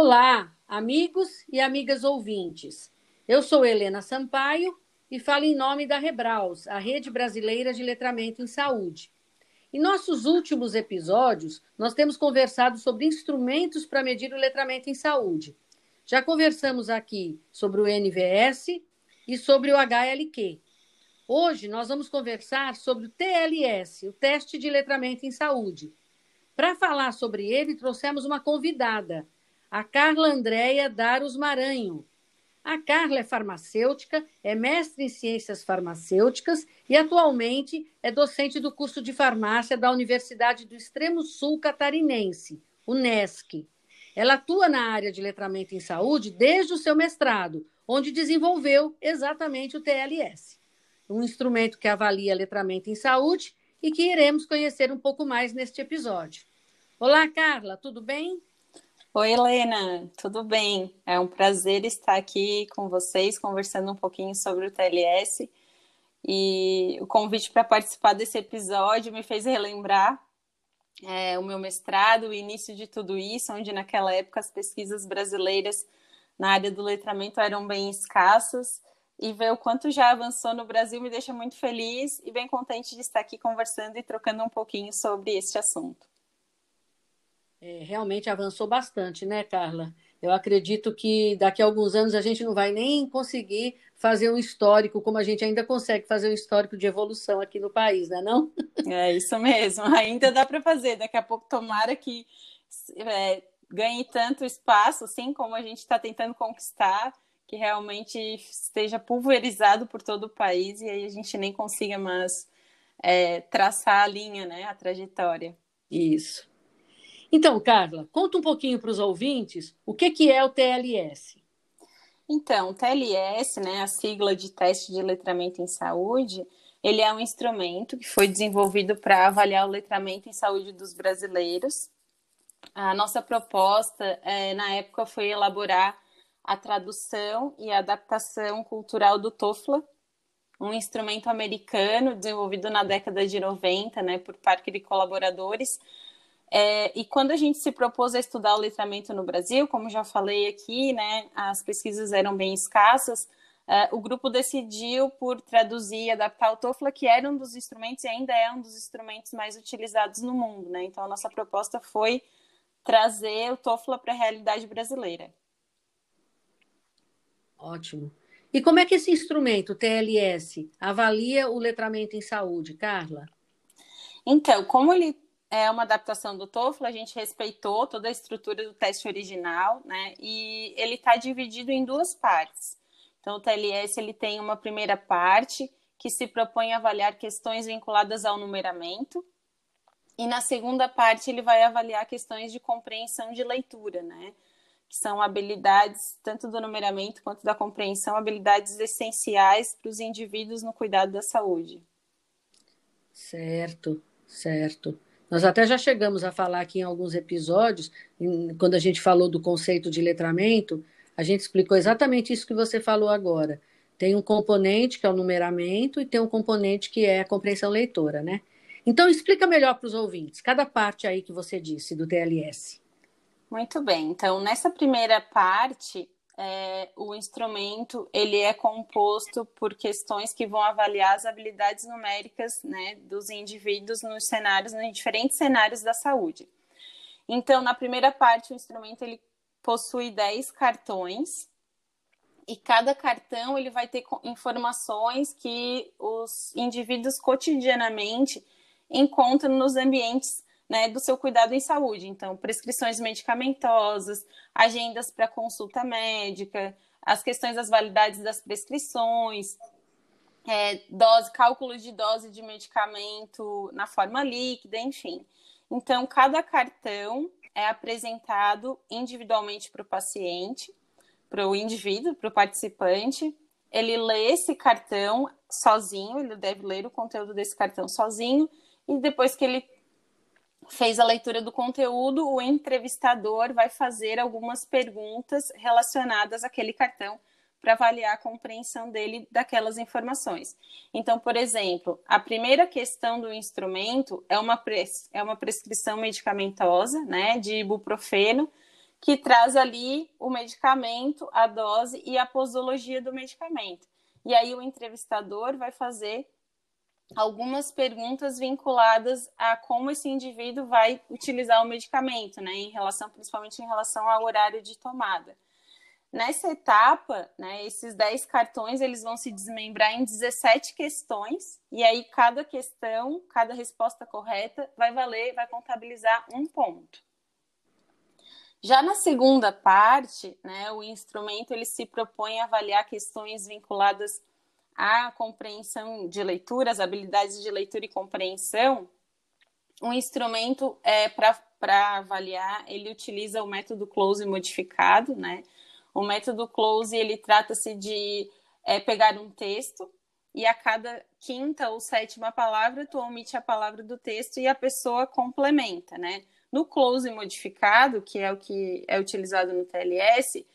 Olá, amigos e amigas ouvintes. Eu sou Helena Sampaio e falo em nome da Rebraus, a Rede Brasileira de Letramento em Saúde. Em nossos últimos episódios, nós temos conversado sobre instrumentos para medir o letramento em saúde. Já conversamos aqui sobre o NVS e sobre o HLQ. Hoje nós vamos conversar sobre o TLS, o Teste de Letramento em Saúde. Para falar sobre ele, trouxemos uma convidada, a Carla Andréia Daros Maranho, a Carla é farmacêutica, é mestre em ciências farmacêuticas e atualmente é docente do curso de farmácia da Universidade do Extremo Sul Catarinense, UNESC. Ela atua na área de letramento em saúde desde o seu mestrado, onde desenvolveu exatamente o TLS, um instrumento que avalia letramento em saúde e que iremos conhecer um pouco mais neste episódio. Olá, Carla, tudo bem? Oi, Helena, tudo bem? É um prazer estar aqui com vocês, conversando um pouquinho sobre o TLS. E o convite para participar desse episódio me fez relembrar é, o meu mestrado, o início de tudo isso, onde naquela época as pesquisas brasileiras na área do letramento eram bem escassas. E ver o quanto já avançou no Brasil me deixa muito feliz e bem contente de estar aqui conversando e trocando um pouquinho sobre este assunto. É, realmente avançou bastante, né, Carla? Eu acredito que daqui a alguns anos a gente não vai nem conseguir fazer um histórico, como a gente ainda consegue fazer um histórico de evolução aqui no país, né, não? É isso mesmo, ainda dá para fazer. Daqui a pouco, tomara que é, ganhe tanto espaço, assim como a gente está tentando conquistar, que realmente esteja pulverizado por todo o país e aí a gente nem consiga mais é, traçar a linha, né, a trajetória. Isso. Então, Carla, conta um pouquinho para os ouvintes o que, que é o TLS. Então, o TLS, né, a sigla de Teste de Letramento em Saúde, ele é um instrumento que foi desenvolvido para avaliar o letramento em saúde dos brasileiros. A nossa proposta, é, na época, foi elaborar a tradução e a adaptação cultural do TOFLA, um instrumento americano desenvolvido na década de 90, né, por Parker e colaboradores, é, e quando a gente se propôs a estudar o letramento no Brasil, como já falei aqui, né, as pesquisas eram bem escassas, é, o grupo decidiu por traduzir e adaptar o TOEFL, que era um dos instrumentos e ainda é um dos instrumentos mais utilizados no mundo. Né? Então, a nossa proposta foi trazer o TOEFL para a realidade brasileira. Ótimo. E como é que esse instrumento, o TLS, avalia o letramento em saúde, Carla? Então, como ele é uma adaptação do TOEFL, a gente respeitou toda a estrutura do teste original, né? E ele está dividido em duas partes. Então, o TLS ele tem uma primeira parte que se propõe a avaliar questões vinculadas ao numeramento, e na segunda parte ele vai avaliar questões de compreensão de leitura, né? Que são habilidades tanto do numeramento quanto da compreensão, habilidades essenciais para os indivíduos no cuidado da saúde. Certo, certo. Nós até já chegamos a falar aqui em alguns episódios, em, quando a gente falou do conceito de letramento, a gente explicou exatamente isso que você falou agora. Tem um componente que é o numeramento e tem um componente que é a compreensão leitora, né? Então, explica melhor para os ouvintes, cada parte aí que você disse do TLS. Muito bem. Então, nessa primeira parte, é, o instrumento ele é composto por questões que vão avaliar as habilidades numéricas né, dos indivíduos nos cenários, nos diferentes cenários da saúde. Então, na primeira parte, o instrumento ele possui 10 cartões e cada cartão ele vai ter informações que os indivíduos cotidianamente encontram nos ambientes né, do seu cuidado em saúde. Então, prescrições medicamentosas, agendas para consulta médica, as questões das validades das prescrições, é, dose, cálculo de dose de medicamento na forma líquida, enfim. Então, cada cartão é apresentado individualmente para o paciente, para o indivíduo, para o participante. Ele lê esse cartão sozinho, ele deve ler o conteúdo desse cartão sozinho, e depois que ele fez a leitura do conteúdo, o entrevistador vai fazer algumas perguntas relacionadas àquele cartão para avaliar a compreensão dele daquelas informações. Então, por exemplo, a primeira questão do instrumento é uma, pres é uma prescrição medicamentosa, né, de ibuprofeno, que traz ali o medicamento, a dose e a posologia do medicamento. E aí o entrevistador vai fazer algumas perguntas vinculadas a como esse indivíduo vai utilizar o medicamento, né, em relação principalmente em relação ao horário de tomada. Nessa etapa, né, esses 10 cartões eles vão se desmembrar em 17 questões, e aí cada questão, cada resposta correta vai valer, vai contabilizar um ponto. Já na segunda parte, né, o instrumento ele se propõe a avaliar questões vinculadas à compreensão de leitura, as habilidades de leitura e compreensão. O instrumento é para avaliar, ele utiliza o método close modificado, né? O método close ele trata-se de é, pegar um texto e a cada quinta ou sétima palavra tu omite a palavra do texto e a pessoa complementa, né? No close modificado, que é o que é utilizado no TLS,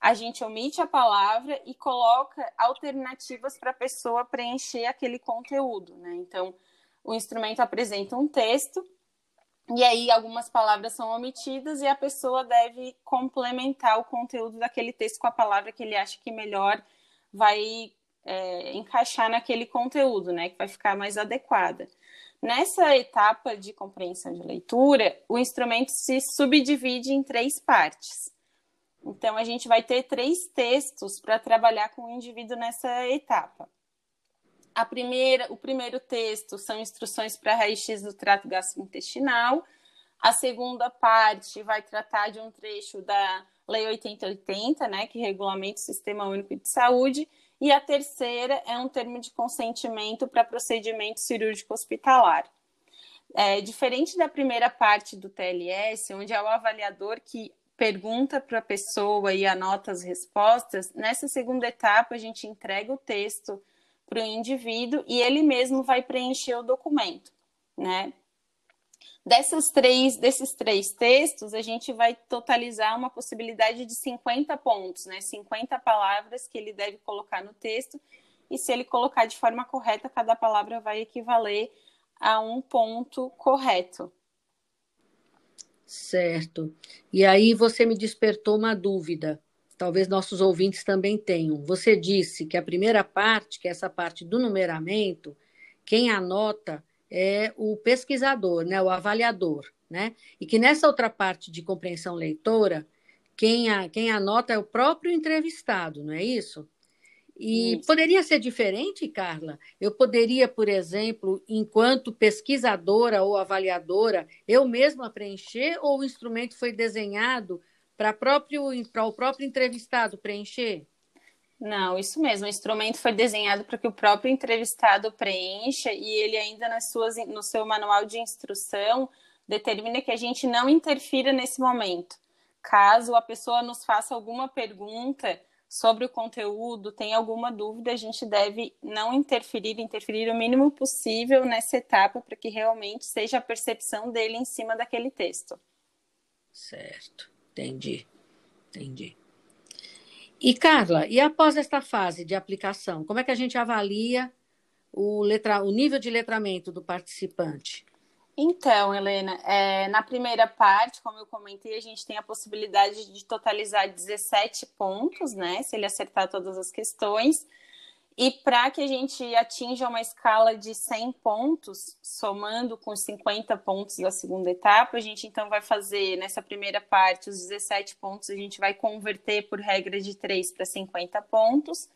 a gente omite a palavra e coloca alternativas para a pessoa preencher aquele conteúdo, né? Então, o instrumento apresenta um texto e aí algumas palavras são omitidas e a pessoa deve complementar o conteúdo daquele texto com a palavra que ele acha que melhor vai é, encaixar naquele conteúdo, né? Que vai ficar mais adequada. Nessa etapa de compreensão de leitura, o instrumento se subdivide em três partes. Então, a gente vai ter três textos para trabalhar com o indivíduo nessa etapa. A primeira, o primeiro texto são instruções para raio-x do trato gastrointestinal. A segunda parte vai tratar de um trecho da Lei 8080, né, que regulamenta o Sistema Único de Saúde. E a terceira é um termo de consentimento para procedimento cirúrgico hospitalar. É, diferente da primeira parte do TLS, onde é o avaliador que pergunta para a pessoa e anota as respostas, nessa segunda etapa a gente entrega o texto para o indivíduo e ele mesmo vai preencher o documento, né? Dessas três, desses três textos, a gente vai totalizar uma possibilidade de 50 pontos, né? 50 palavras que ele deve colocar no texto, e se ele colocar de forma correta, cada palavra vai equivaler a um ponto correto. Certo. E aí você me despertou uma dúvida. Talvez nossos ouvintes também tenham. Você disse que a primeira parte, que é essa parte do numeramento, quem anota é o pesquisador, né, o avaliador, né? E que nessa outra parte de compreensão leitora, quem, a, quem anota é o próprio entrevistado, não é isso? E isso. poderia ser diferente, Carla? Eu poderia, por exemplo, enquanto pesquisadora ou avaliadora, eu mesma preencher ou o instrumento foi desenhado para o próprio entrevistado preencher? Não, isso mesmo. O instrumento foi desenhado para que o próprio entrevistado preencha e ele ainda nas suas, no seu manual de instrução determina que a gente não interfira nesse momento. Caso a pessoa nos faça alguma pergunta sobre o conteúdo, tem alguma dúvida, a gente deve não interferir, interferir o mínimo possível nessa etapa para que realmente seja a percepção dele em cima daquele texto. Certo, entendi, entendi. E, Carla, e após esta fase de aplicação, como é que a gente avalia o, letra, o nível de letramento do participante? Então, Helena, é, na primeira parte, como eu comentei, a gente tem a possibilidade de totalizar 17 pontos, né? Se ele acertar todas as questões. E para que a gente atinja uma escala de 100 pontos, somando com os 50 pontos da segunda etapa, a gente então vai fazer nessa primeira parte os 17 pontos, a gente vai converter por regra de 3 para 50 pontos,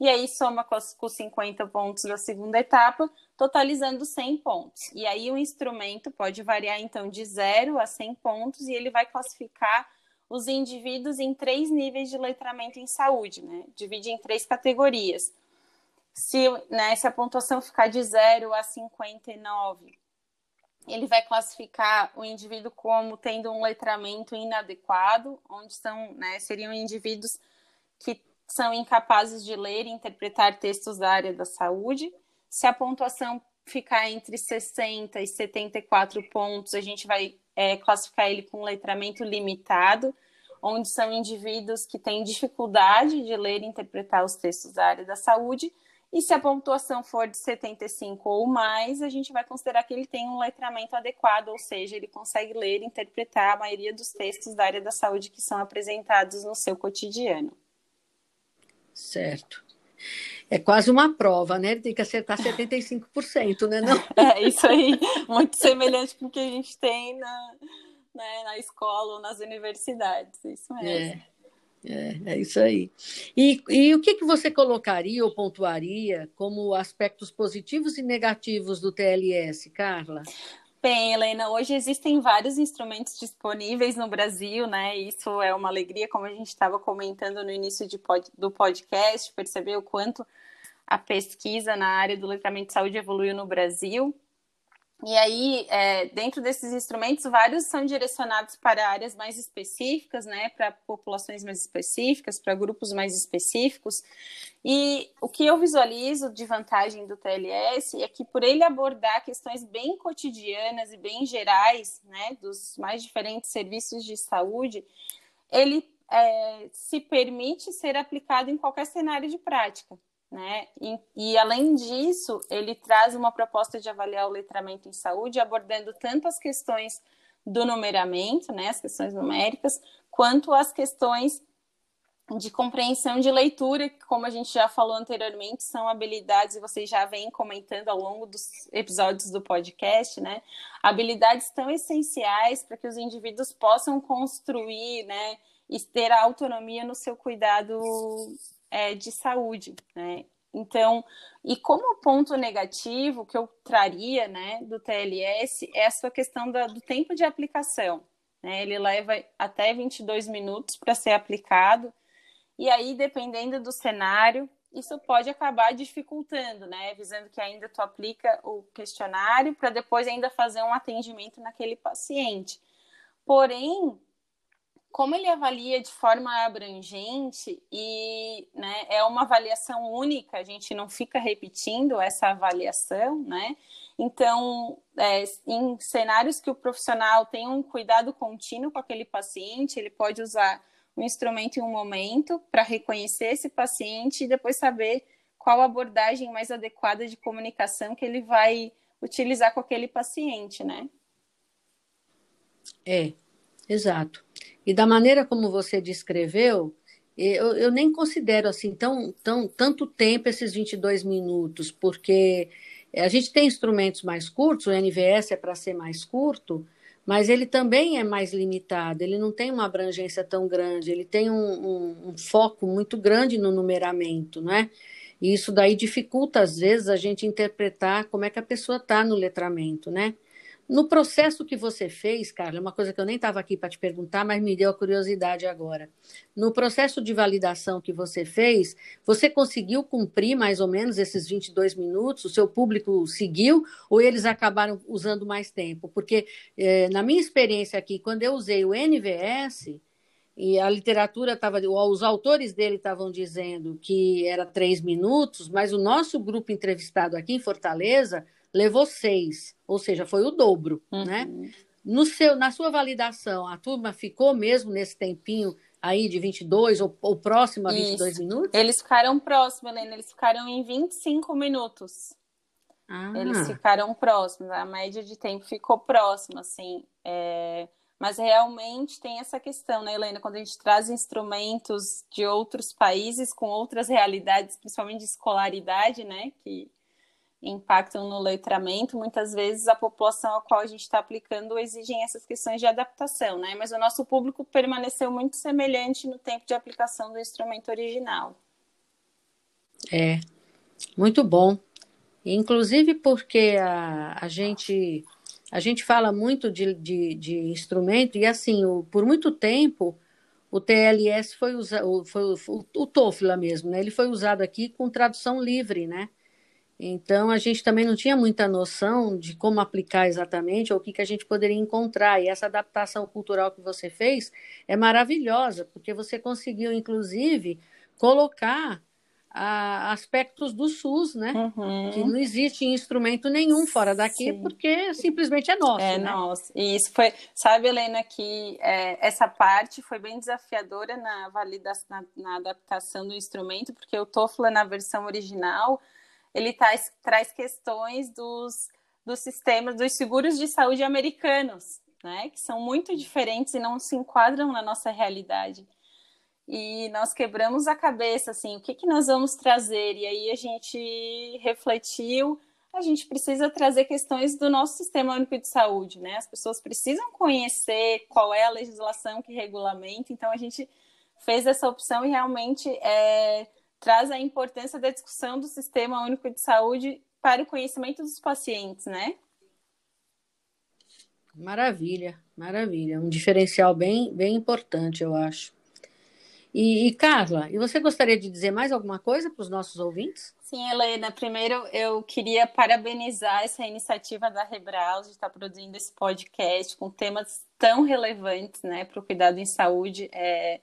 e aí soma com os 50 pontos da segunda etapa, totalizando 100 pontos. E aí o instrumento pode variar então de 0 a 100 pontos e ele vai classificar os indivíduos em três níveis de letramento em saúde, né? Divide em três categorias se, né, se a pontuação ficar de 0 a 59, ele vai classificar o indivíduo como tendo um letramento inadequado, onde são, né, seriam indivíduos que são incapazes de ler e interpretar textos da área da saúde. Se a pontuação ficar entre 60 e 74 pontos, a gente vai é, classificar ele com letramento limitado, onde são indivíduos que têm dificuldade de ler e interpretar os textos da área da saúde. E se a pontuação for de 75 ou mais, a gente vai considerar que ele tem um letramento adequado, ou seja, ele consegue ler e interpretar a maioria dos textos da área da saúde que são apresentados no seu cotidiano. Certo. É quase uma prova, né? Ele tem que acertar 75%, né? Não? É isso aí, muito semelhante com o que a gente tem na, né, na escola ou nas universidades, isso mesmo. É. É, é isso aí. E, e o que, que você colocaria ou pontuaria como aspectos positivos e negativos do TLS, Carla? Bem, Helena, hoje existem vários instrumentos disponíveis no Brasil, né? Isso é uma alegria, como a gente estava comentando no início pod, do podcast, perceber o quanto a pesquisa na área do letramento de saúde evoluiu no Brasil. E aí, é, dentro desses instrumentos, vários são direcionados para áreas mais específicas, né, para populações mais específicas, para grupos mais específicos. E o que eu visualizo de vantagem do TLS é que, por ele abordar questões bem cotidianas e bem gerais, né, dos mais diferentes serviços de saúde, ele é, se permite ser aplicado em qualquer cenário de prática. Né? E, e, além disso, ele traz uma proposta de avaliar o letramento em saúde, abordando tanto as questões do numeramento, né, as questões numéricas, quanto as questões de compreensão de leitura, que, como a gente já falou anteriormente, são habilidades, e vocês já vêm comentando ao longo dos episódios do podcast, né? Habilidades tão essenciais para que os indivíduos possam construir, né? E ter a autonomia no seu cuidado é, de saúde, né? Então, e como ponto negativo que eu traria, né, do TLS é a sua questão da, do tempo de aplicação. Né? Ele leva até 22 minutos para ser aplicado, e aí, dependendo do cenário, isso pode acabar dificultando, né? Visando que ainda tu aplica o questionário para depois ainda fazer um atendimento naquele paciente. Porém, como ele avalia de forma abrangente e né, é uma avaliação única, a gente não fica repetindo essa avaliação, né? Então, é, em cenários que o profissional tem um cuidado contínuo com aquele paciente, ele pode usar um instrumento em um momento para reconhecer esse paciente e depois saber qual abordagem mais adequada de comunicação que ele vai utilizar com aquele paciente, né? É, exato. E da maneira como você descreveu, eu, eu nem considero assim tão, tão tanto tempo esses 22 minutos, porque a gente tem instrumentos mais curtos, o NVS é para ser mais curto, mas ele também é mais limitado, ele não tem uma abrangência tão grande, ele tem um, um, um foco muito grande no numeramento, né? E isso daí dificulta, às vezes, a gente interpretar como é que a pessoa está no letramento, né? No processo que você fez, Carla, uma coisa que eu nem estava aqui para te perguntar, mas me deu a curiosidade agora. No processo de validação que você fez, você conseguiu cumprir mais ou menos esses 22 minutos? O seu público seguiu ou eles acabaram usando mais tempo? Porque, eh, na minha experiência aqui, quando eu usei o NVS, e a literatura estava, os autores dele estavam dizendo que era três minutos, mas o nosso grupo entrevistado aqui em Fortaleza levou seis, ou seja, foi o dobro, uhum. né? No seu, na sua validação, a turma ficou mesmo nesse tempinho aí de 22 ou, ou próximo a 22 Isso. minutos? Eles ficaram próximos, Helena, eles ficaram em 25 minutos. Ah. Eles ficaram próximos, a média de tempo ficou próxima, assim. É... Mas realmente tem essa questão, né, Helena? Quando a gente traz instrumentos de outros países com outras realidades, principalmente de escolaridade, né? Que impactam no letramento, muitas vezes a população a qual a gente está aplicando exigem essas questões de adaptação, né? Mas o nosso público permaneceu muito semelhante no tempo de aplicação do instrumento original. É, muito bom. Inclusive porque a, a gente a gente fala muito de, de, de instrumento e assim, o, por muito tempo o TLS foi usado, foi, o, o TOEFL mesmo, né? Ele foi usado aqui com tradução livre, né? Então, a gente também não tinha muita noção de como aplicar exatamente ou o que, que a gente poderia encontrar. E essa adaptação cultural que você fez é maravilhosa, porque você conseguiu, inclusive, colocar a, aspectos do SUS, né? Uhum. Que não existe instrumento nenhum fora daqui, Sim. porque simplesmente é nosso. É né? nosso. E isso foi, sabe, Helena, que é, essa parte foi bem desafiadora na validação, na, na adaptação do instrumento, porque o TOEFL na versão original ele traz, traz questões dos, dos sistemas, dos seguros de saúde americanos, né, que são muito diferentes e não se enquadram na nossa realidade. E nós quebramos a cabeça, assim, o que, que nós vamos trazer? E aí a gente refletiu, a gente precisa trazer questões do nosso sistema único de saúde, né? As pessoas precisam conhecer qual é a legislação que regulamenta, então a gente fez essa opção e realmente é, traz a importância da discussão do sistema único de saúde para o conhecimento dos pacientes, né? Maravilha, maravilha. Um diferencial bem, bem importante, eu acho. E, e, Carla, e você gostaria de dizer mais alguma coisa para os nossos ouvintes? Sim, Helena. Primeiro, eu queria parabenizar essa iniciativa da Rebraus de estar produzindo esse podcast com temas tão relevantes né, para o cuidado em saúde. É,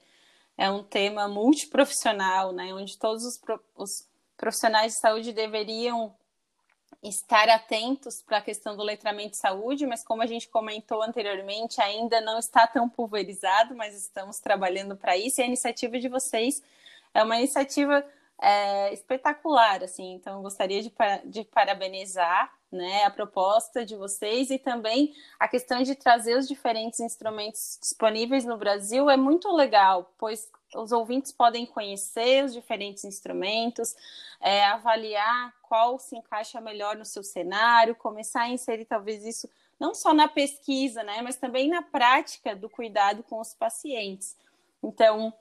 é um tema multiprofissional, né, onde todos os, os profissionais de saúde deveriam estar atentos para a questão do letramento de saúde, mas como a gente comentou anteriormente, ainda não está tão pulverizado, mas estamos trabalhando para isso. E a iniciativa de vocês é uma iniciativa é, espetacular, assim. Então, gostaria de, de parabenizar né, a proposta de vocês e também a questão de trazer os diferentes instrumentos disponíveis no Brasil é muito legal, pois os ouvintes podem conhecer os diferentes instrumentos, é, avaliar qual se encaixa melhor no seu cenário, começar a inserir talvez isso não só na pesquisa, né, mas também na prática do cuidado com os pacientes. Então,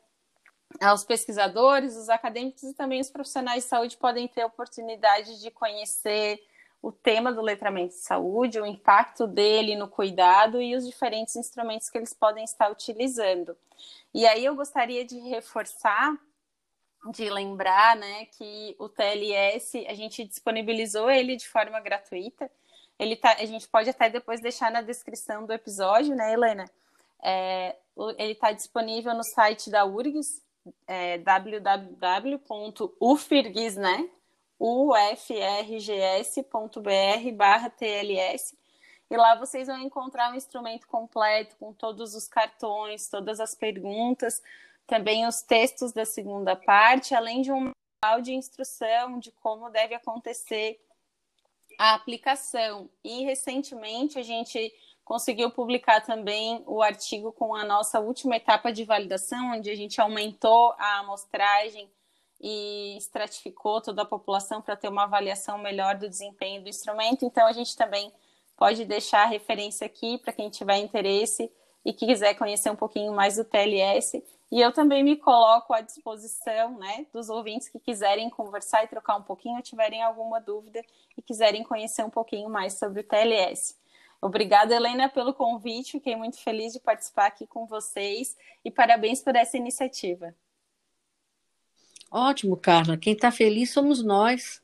os pesquisadores, os acadêmicos e também os profissionais de saúde podem ter a oportunidade de conhecer o tema do letramento de saúde, o impacto dele no cuidado e os diferentes instrumentos que eles podem estar utilizando. E aí eu gostaria de reforçar, de lembrar, né, que o TLS a gente disponibilizou ele de forma gratuita. Ele tá, a gente pode até depois deixar na descrição do episódio, né, Helena? É, ele está disponível no site da URGS, é, né? ufrgs.br barra TLS e lá vocês vão encontrar um instrumento completo com todos os cartões, todas as perguntas, também os textos da segunda parte, além de um manual de instrução de como deve acontecer a aplicação. E recentemente a gente conseguiu publicar também o artigo com a nossa última etapa de validação, onde a gente aumentou a amostragem e estratificou toda a população para ter uma avaliação melhor do desempenho do instrumento. Então, a gente também pode deixar a referência aqui para quem tiver interesse e que quiser conhecer um pouquinho mais do TLS. E eu também me coloco à disposição né, dos ouvintes que quiserem conversar e trocar um pouquinho, ou tiverem alguma dúvida e quiserem conhecer um pouquinho mais sobre o TLS. Obrigada, Helena, pelo convite. Fiquei muito feliz de participar aqui com vocês e parabéns por essa iniciativa. Ótimo, Carla. Quem está feliz somos nós.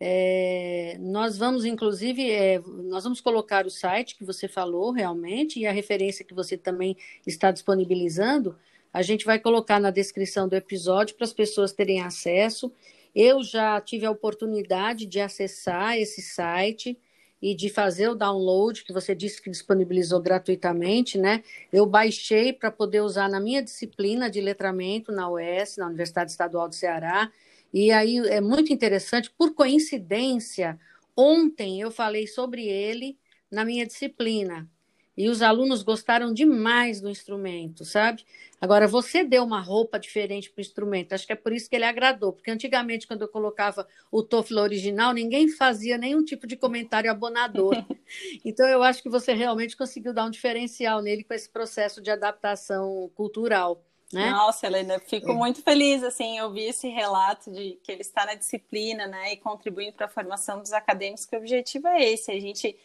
É, nós vamos, inclusive, é, nós vamos colocar o site que você falou realmente e a referência que você também está disponibilizando. A gente vai colocar na descrição do episódio para as pessoas terem acesso. Eu já tive a oportunidade de acessar esse site e de fazer o download, que você disse que disponibilizou gratuitamente, né? Eu baixei para poder usar na minha disciplina de letramento na UES, na Universidade Estadual do Ceará. E aí é muito interessante, por coincidência, ontem eu falei sobre ele na minha disciplina. E os alunos gostaram demais do instrumento, sabe? Agora, você deu uma roupa diferente para o instrumento, acho que é por isso que ele agradou, porque antigamente, quando eu colocava o TOEFL original, ninguém fazia nenhum tipo de comentário abonador. então, eu acho que você realmente conseguiu dar um diferencial nele com esse processo de adaptação cultural. Né? Nossa, Helena, fico é. muito feliz assim, eu vi esse relato de que ele está na disciplina, né, e contribuindo para a formação dos acadêmicos, que o objetivo é esse, a gente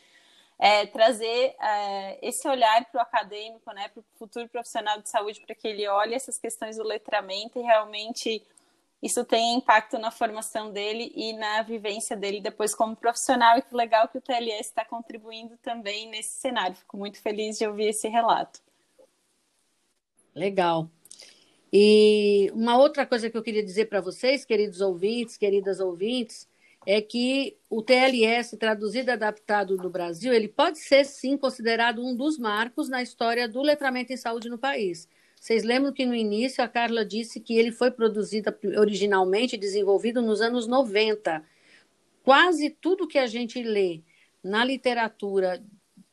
é, trazer é, esse olhar para o acadêmico, né, para o futuro profissional de saúde, para que ele olhe essas questões do letramento e realmente isso tenha impacto na formação dele e na vivência dele depois como profissional. E que legal que o TLS está contribuindo também nesse cenário. Fico muito feliz de ouvir esse relato. Legal. E uma outra coisa que eu queria dizer para vocês, queridos ouvintes, queridas ouvintes, é que o TLS, traduzido e adaptado no Brasil, ele pode ser, sim, considerado um dos marcos na história do letramento em saúde no país. Vocês lembram que no início a Carla disse que ele foi produzido originalmente, desenvolvido nos anos 90, quase tudo que a gente lê na literatura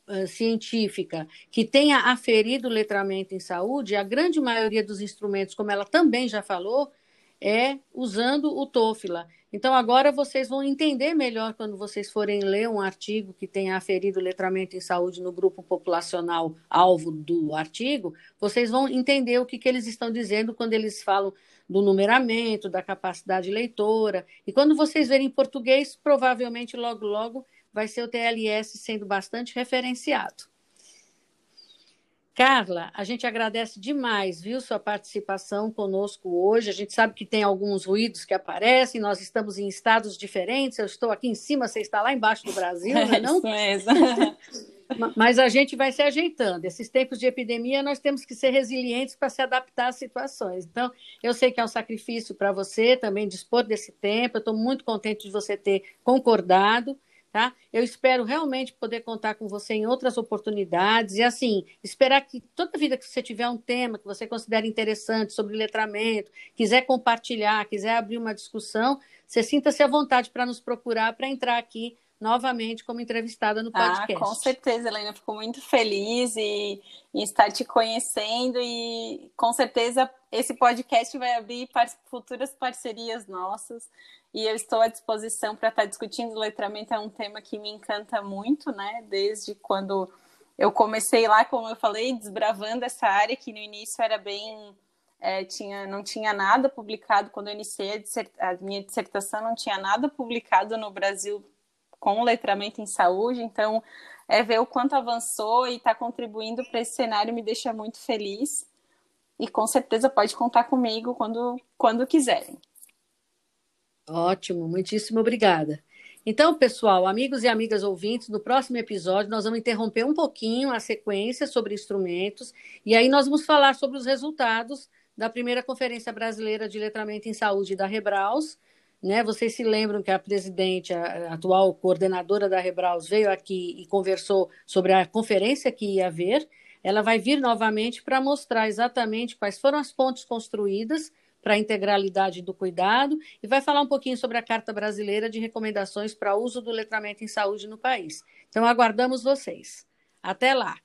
uh, científica que tenha aferido o letramento em saúde, a grande maioria dos instrumentos, como ela também já falou, é usando o TOEFL. Então, agora vocês vão entender melhor quando vocês forem ler um artigo que tenha aferido letramento em saúde no grupo populacional alvo do artigo, vocês vão entender o que, que eles estão dizendo quando eles falam do numeramento, da capacidade leitora. E quando vocês verem em português, provavelmente logo, logo vai ser o TLS sendo bastante referenciado. Carla, a gente agradece demais, viu, sua participação conosco hoje. A gente sabe que tem alguns ruídos que aparecem, nós estamos em estados diferentes. Eu estou aqui em cima, você está lá embaixo do Brasil, não é? Não? Isso mesmo. Mas a gente vai se ajeitando. Esses tempos de epidemia, nós temos que ser resilientes para se adaptar às situações. Então, eu sei que é um sacrifício para você também dispor desse tempo. Eu estou muito contente de você ter concordado. Tá? Eu espero realmente poder contar com você em outras oportunidades e assim, esperar que toda vida que você tiver um tema que você considere interessante sobre letramento, quiser compartilhar, quiser abrir uma discussão, você sinta-se à vontade para nos procurar para entrar aqui novamente como entrevistada no podcast. Ah, com certeza, Helena, fico muito feliz e, em estar te conhecendo e com certeza esse podcast vai abrir para futuras parcerias nossas e eu estou à disposição para estar discutindo letramento, é um tema que me encanta muito, né, desde quando eu comecei lá, como eu falei, desbravando essa área que no início era bem é, tinha, não tinha nada publicado quando eu iniciei a, a minha dissertação, não tinha nada publicado no Brasil com letramento em saúde, então é ver o quanto avançou e está contribuindo para esse cenário me deixa muito feliz. E com certeza pode contar comigo quando, quando quiserem. Ótimo, muitíssimo obrigada. Então, pessoal, amigos e amigas ouvintes, no próximo episódio nós vamos interromper um pouquinho a sequência sobre instrumentos e aí nós vamos falar sobre os resultados da primeira Conferência Brasileira de Letramento em Saúde da Rebraus, né? Vocês se lembram que a presidente, a atual coordenadora da Rebraus, veio aqui e conversou sobre a conferência que ia haver. Ela vai vir novamente para mostrar exatamente quais foram as pontes construídas para a integralidade do cuidado e vai falar um pouquinho sobre a Carta Brasileira de Recomendações para uso do letramento em saúde no país. Então, aguardamos vocês. Até lá!